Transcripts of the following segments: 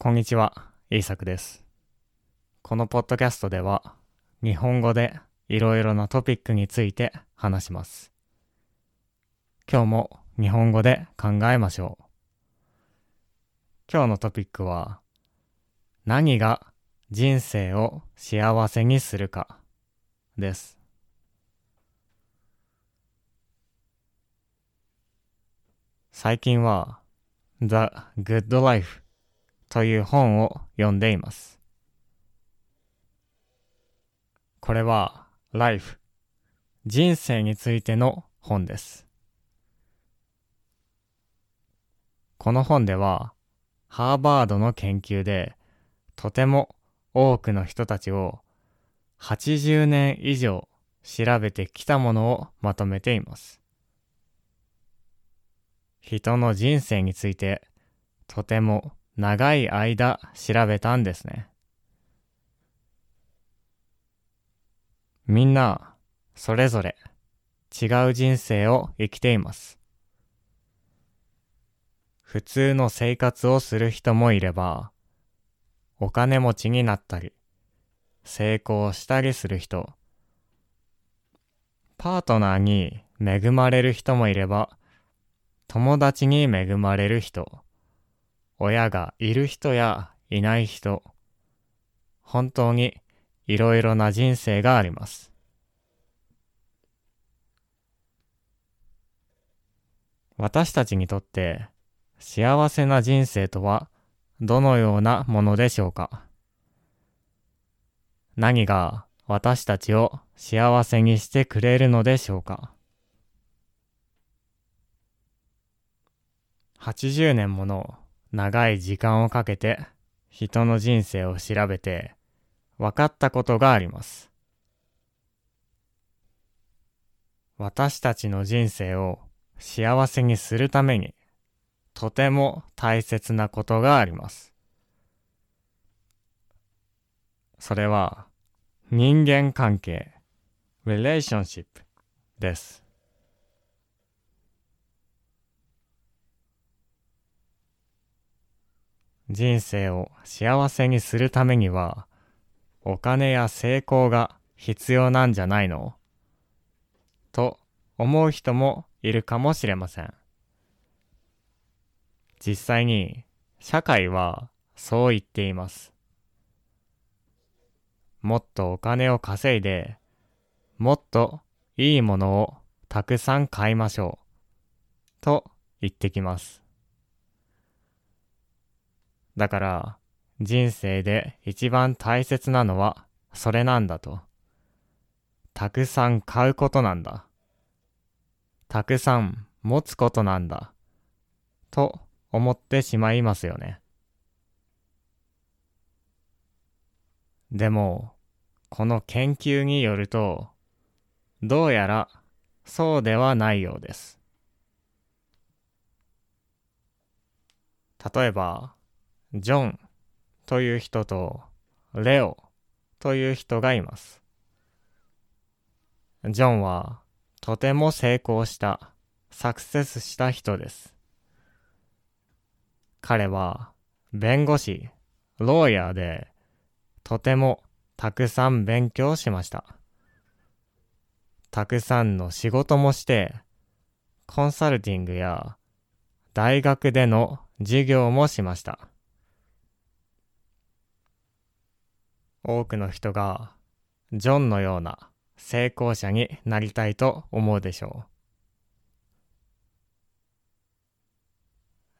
こんにちは、イーサクです。このポッドキャストでは、日本語でいろいろなトピックについて話します。今日も日本語で考えましょう。今日のトピックは、何が人生を幸せにするかです。最近は The Good Life という本を読んでいます。これは Life 人生についての本です。この本ではハーバードの研究でとても多くの人たちを80年以上調べてきたものをまとめています。人の人生についてとても長い間調べたんですね。みんなそれぞれ違う人生を生きています。普通の生活をする人もいれば、お金持ちになったり、成功したりする人、パートナーに恵まれる人もいれば、友達に恵まれる人、親がいる人やいない人、本当にいろいろな人生があります。私たちにとって幸せな人生とはどのようなものでしょうか？何が私たちを幸せにしてくれるのでしょうか？80年もの長い時間をかけて人の人生を調べて分かったことがあります。私たちの人生を幸せにするためにとても大切なことがあります。それは人間関係 relationship です。人生を幸せにするためにはお金や成功が必要なんじゃないの？と思う人もいるかもしれません。実際に社会はそう言っています。もっとお金を稼いで、もっといいものをたくさん買いましょう。と言ってきます。だから人生で一番大切なのはそれなんだと。たくさん買うことなんだ。たくさん持つことなんだ。と思ってしまいますよね。でも、この研究によると、どうやらそうではないようです。例えば、ジョンという人とレオという人がいます。ジョンはとても成功した、サクセスした人です。彼は弁護士、ローヤーでとてもたくさん勉強しました。たくさんの仕事もして、コンサルティングや大学での授業もしました。多くの人がジョンのような成功者になりたいと思うでしょ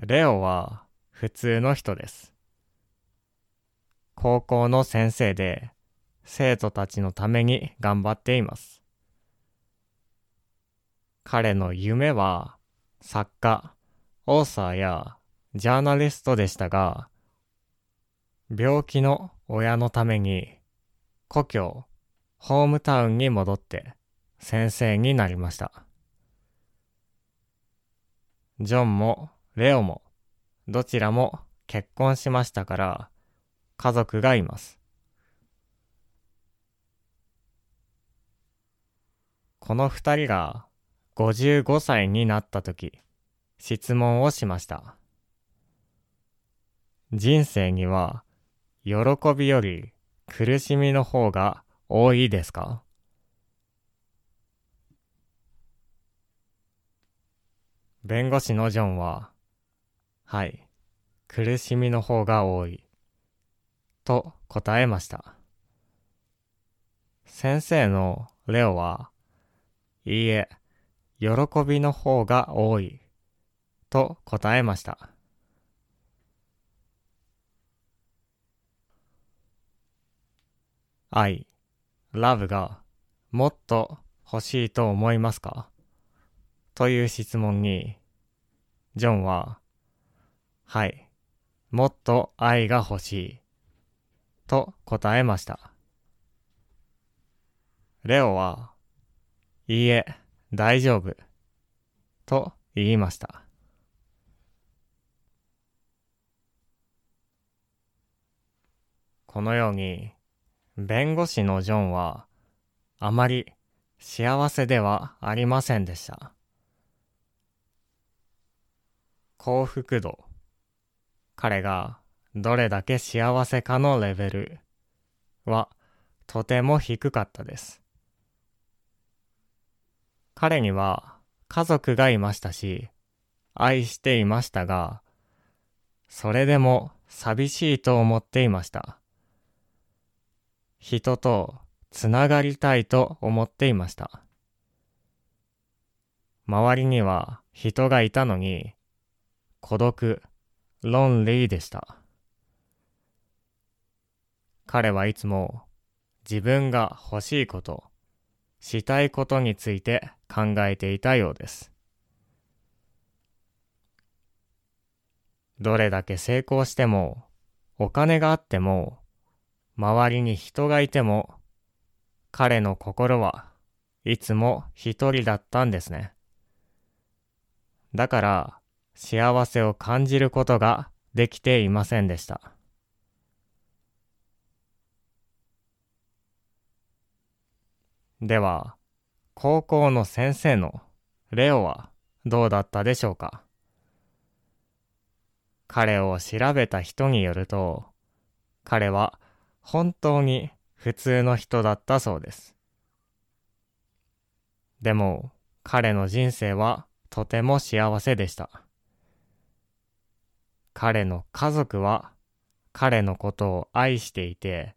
う。レオは普通の人です。高校の先生で生徒たちのために頑張っています。彼の夢は作家、オーサーやジャーナリストでしたが、病気の親のために故郷、ホームタウンに戻って先生になりました。ジョンもレオもどちらも結婚しましたから家族がいます。この二人が55歳になった時質問をしました。人生には喜びより苦しみの方が多いですか？弁護士のジョンは、はい、苦しみの方が多い、と答えました。先生のレオは、いいえ、喜びの方が多い、と答えました。愛、ラブがもっと欲しいと思いますか？という質問に、ジョンは、はい、もっと愛が欲しい、と答えました。レオは、いいえ、大丈夫、と言いました。このように、弁護士のジョンは、あまり幸せではありませんでした。幸福度。彼がどれだけ幸せかのレベルはとても低かったです。彼には家族がいましたし、愛していましたが、それでも寂しいと思っていました。人とつながりたいと思っていました。周りには人がいたのに、孤独、ロンリーでした。彼はいつも自分が欲しいこと、したいことについて考えていたようです。どれだけ成功しても、お金があっても、周りに人がいても、彼の心はいつも一人だったんですね。だから、幸せを感じることができていませんでした。では、高校の先生のレオはどうだったでしょうか？彼を調べた人によると、彼は本当に普通の人だったそうです。でも彼の人生はとても幸せでした。彼の家族は彼のことを愛していて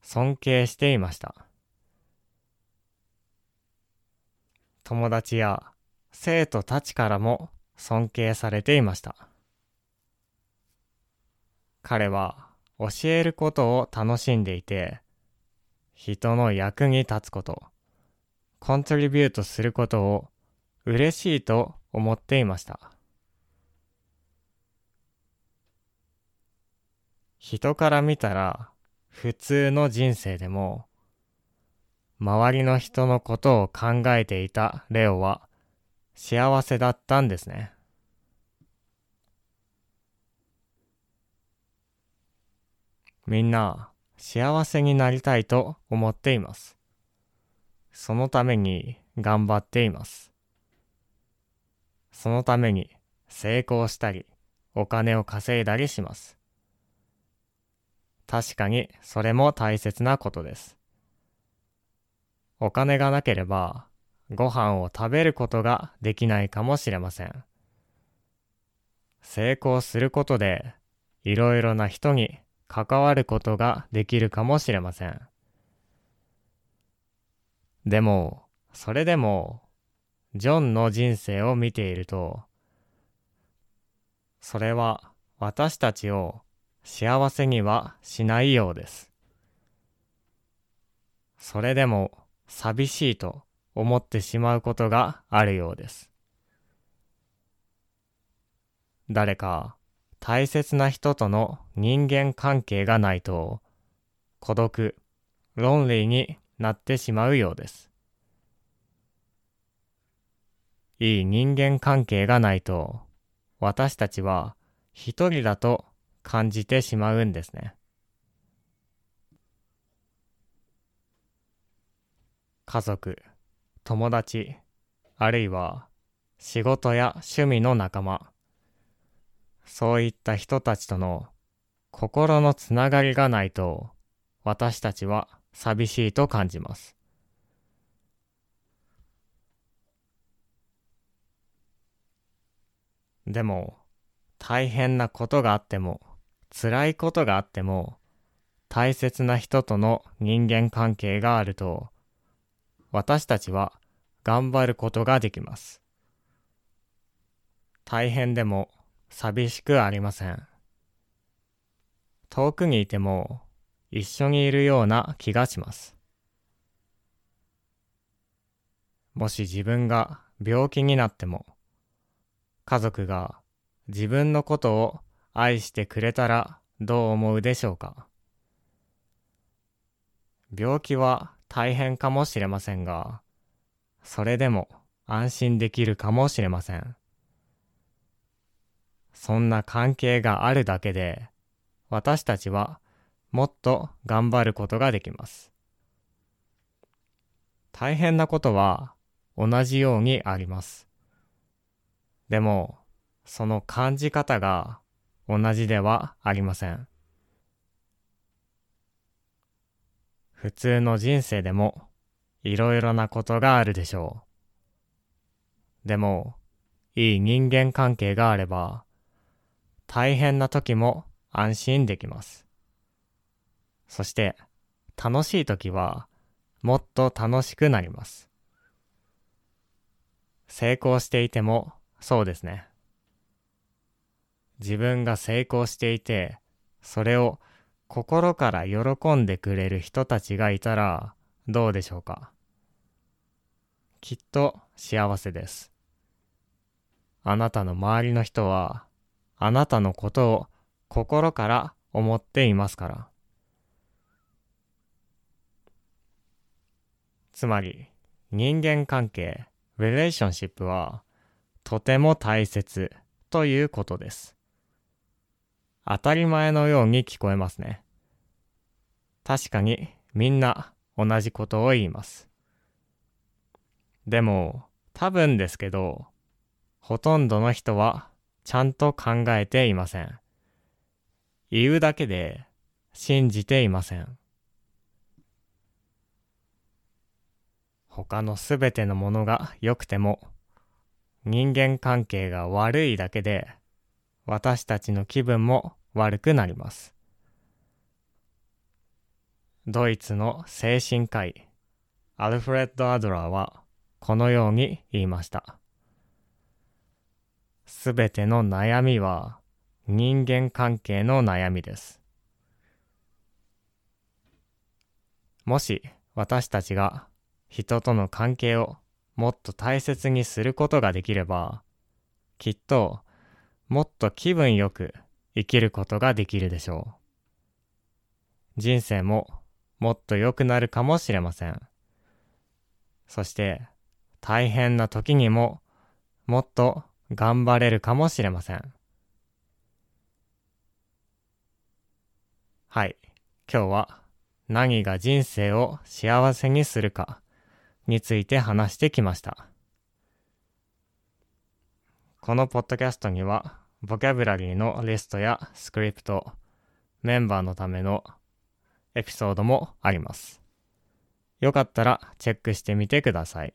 尊敬していました。友達や生徒たちからも尊敬されていました。彼は教えることを楽しんでいて、人の役に立つこと、コントリビュートすることを嬉しいと思っていました。人から見たら普通の人生でも、周りの人のことを考えていたレオは幸せだったんですね。みんな幸せになりたいと思っています。そのために頑張っています。そのために成功したり、お金を稼いだりします。確かにそれも大切なことです。お金がなければご飯を食べることができないかもしれません。成功することでいろいろな人に関わることができるかもしれません。でも、それでも、ジョンの人生を見ていると、それは私たちを幸せにはしないようです。それでも寂しいと思ってしまうことがあるようです。誰か大切な人との人間関係がないと、孤独、ロンリーになってしまうようです。いい人間関係がないと、私たちは一人だと感じてしまうんですね。家族、友達、あるいは仕事や趣味の仲間、そういった人たちとの心のつながりがないと私たちは寂しいと感じます。でも、大変なことがあっても、辛いことがあっても、大切な人との人間関係があると、私たちは頑張ることができます。大変でも寂しくありません。遠くにいても一緒にいるような気がします。もし自分が病気になっても、家族が自分のことを愛してくれたらどう思うでしょうか病気は大変かもしれませんが、それでも安心できるかもしれません。そんな関係があるだけで、私たちはもっと頑張ることができます。大変なことは同じようにあります。でも、その感じ方が同じではありません。普通の人生でもいろいろなことがあるでしょう。でも、いい人間関係があれば、大変な時も安心できます。そして、楽しい時はもっと楽しくなります。成功していてもそうですね。自分が成功していて、それを心から喜んでくれる人たちがいたらどうでしょうかきっと幸せです。あなたの周りの人はあなたのことを心から思っていますから。つまり人間関係、レレーションシップはとても大切ということです。当たり前のように聞こえますね。確かにみんな同じことを言います。でも多分ですけど、ほとんどの人はちゃんと考えていません。言うだけで信じていません。他のすべてのものが良くても人間関係が悪いだけで、私たちの気分も悪くなります。ドイツの精神科医、アルフレッド・アドラーはこのように言いました。すべての悩みは人間関係の悩みです。もし私たちが人との関係をもっと大切にすることができれば、きっともっと気分よく生きることができるでしょう。人生ももっと良くなるかもしれません。そして大変な時にももっと頑張れるかもしれません。はい。今日は何が人生を幸せにするかについて話してきました。このポッドキャストには、ボキャブラリーのリストやスクリプト、メンバーのためのエピソードもあります。よかったらチェックしてみてください。